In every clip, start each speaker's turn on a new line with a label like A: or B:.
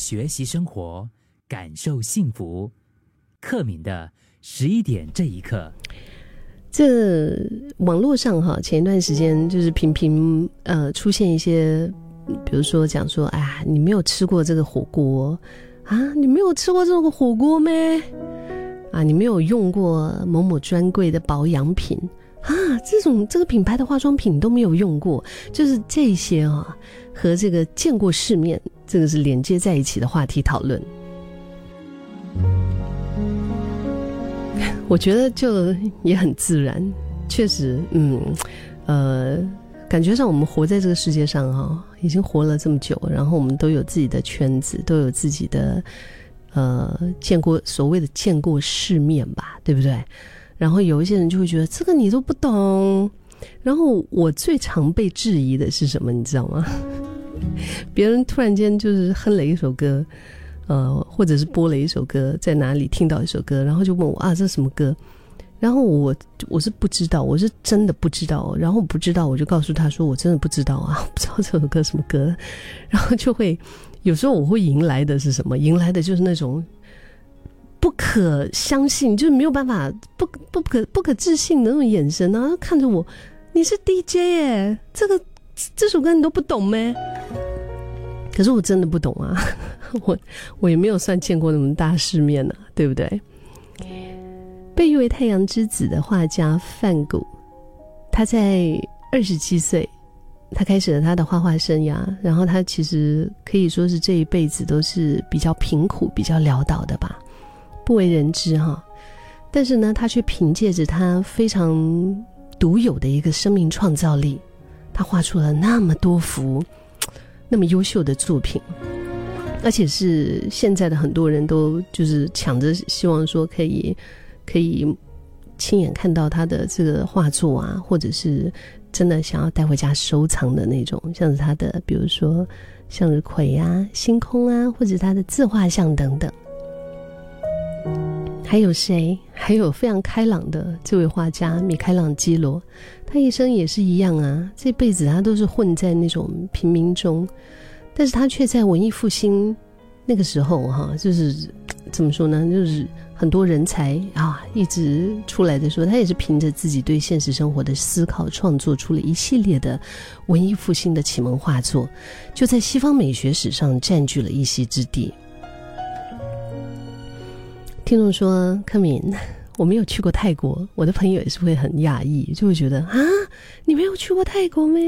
A: 学习生活，感受幸福。克敏的十一点这一刻，
B: 这网络上哈，前一段时间就是频频呃出现一些，比如说讲说，哎，你没有吃过这个火锅啊，你没有吃过这个火锅咩？啊，你没有用过某某专柜的保养品啊，这种这个品牌的化妆品都没有用过，就是这些啊，和这个见过世面，这个是连接在一起的话题讨论。我觉得就也很自然，确实，嗯，呃，感觉上我们活在这个世界上哈，已经活了这么久，然后我们都有自己的圈子，都有自己的，呃，见过所谓的见过世面吧，对不对？然后有一些人就会觉得这个你都不懂，然后我最常被质疑的是什么，你知道吗？别人突然间就是哼了一首歌。呃，或者是播了一首歌，在哪里听到一首歌，然后就问我啊，这是什么歌？然后我我是不知道，我是真的不知道。然后不知道，我就告诉他说，我真的不知道啊，不知道这首歌什么歌。然后就会有时候我会迎来的是什么？迎来的就是那种不可相信，就是没有办法不不可不可置信的那种眼神啊，看着我，你是 DJ 耶，这个这首歌你都不懂咩？可是我真的不懂啊。我我也没有算见过那么大世面呢，对不对？被誉为太阳之子的画家范谷，他在二十七岁，他开始了他的画画生涯。然后他其实可以说是这一辈子都是比较贫苦、比较潦倒的吧，不为人知哈。但是呢，他却凭借着他非常独有的一个生命创造力，他画出了那么多幅 那么优秀的作品。而且是现在的很多人都就是抢着希望说可以，可以亲眼看到他的这个画作啊，或者是真的想要带回家收藏的那种，像是他的比如说向日葵啊、星空啊，或者他的自画像等等。还有谁？还有非常开朗的这位画家米开朗基罗，他一生也是一样啊，这辈子他都是混在那种平民中。但是他却在文艺复兴那个时候，哈，就是怎么说呢？就是很多人才啊，一直出来的时候，他也是凭着自己对现实生活的思考，创作出了一系列的文艺复兴的启蒙画作，就在西方美学史上占据了一席之地。听众说：“柯敏，我没有去过泰国，我的朋友也是会很讶异，就会觉得啊，你没有去过泰国吗？”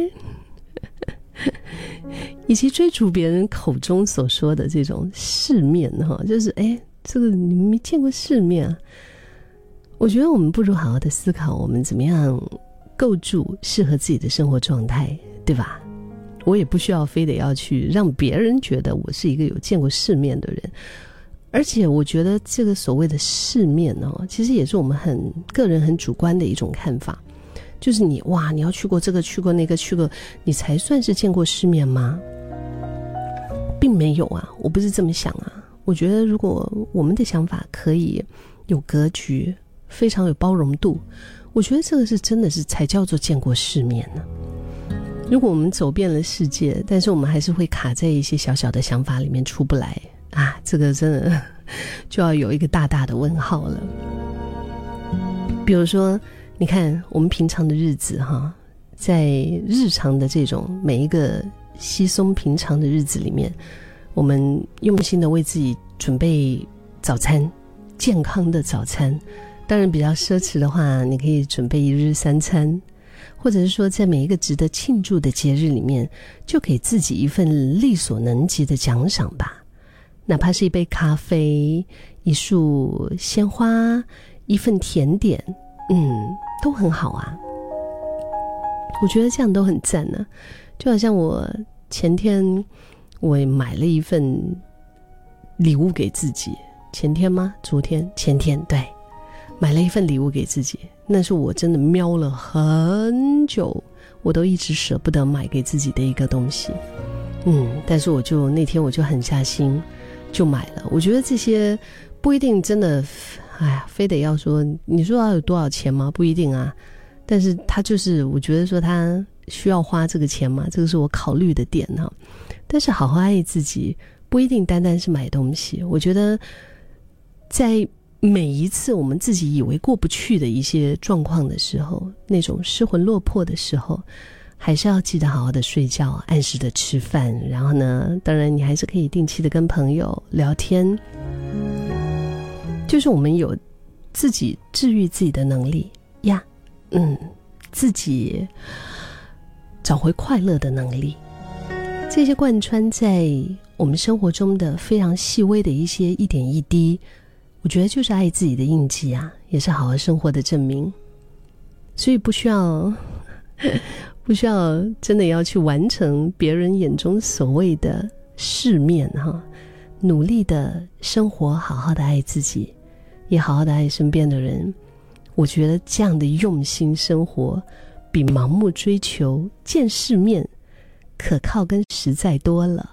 B: 以及追逐别人口中所说的这种世面，哈，就是哎，这个你没见过世面啊。我觉得我们不如好好的思考，我们怎么样构筑适合自己的生活状态，对吧？我也不需要非得要去让别人觉得我是一个有见过世面的人，而且我觉得这个所谓的世面哦，其实也是我们很个人很主观的一种看法。就是你哇，你要去过这个，去过那个，去过，你才算是见过世面吗？并没有啊，我不是这么想啊。我觉得如果我们的想法可以有格局，非常有包容度，我觉得这个是真的是才叫做见过世面呢。如果我们走遍了世界，但是我们还是会卡在一些小小的想法里面出不来啊，这个真的 就要有一个大大的问号了。比如说。你看，我们平常的日子哈，在日常的这种每一个稀松平常的日子里面，我们用心的为自己准备早餐，健康的早餐。当然，比较奢侈的话，你可以准备一日三餐，或者是说，在每一个值得庆祝的节日里面，就给自己一份力所能及的奖赏吧，哪怕是一杯咖啡、一束鲜花、一份甜点，嗯。都很好啊，我觉得这样都很赞呢。就好像我前天我买了一份礼物给自己，前天吗？昨天？前天？对，买了一份礼物给自己，那是我真的瞄了很久，我都一直舍不得买给自己的一个东西。嗯，但是我就那天我就狠下心就买了。我觉得这些不一定真的。哎呀，非得要说，你说要有多少钱吗？不一定啊。但是他就是，我觉得说他需要花这个钱嘛，这个是我考虑的点哈。但是好好爱自己，不一定单单是买东西。我觉得，在每一次我们自己以为过不去的一些状况的时候，那种失魂落魄的时候，还是要记得好好的睡觉，按时的吃饭。然后呢，当然你还是可以定期的跟朋友聊天。就是我们有自己治愈自己的能力呀，嗯，自己找回快乐的能力。这些贯穿在我们生活中的非常细微的一些一点一滴，我觉得就是爱自己的印记啊，也是好好生活的证明。所以不需要，不需要真的要去完成别人眼中所谓的世面哈，努力的生活，好好的爱自己。也好好的爱身边的人，我觉得这样的用心生活，比盲目追求见世面可靠跟实在多了。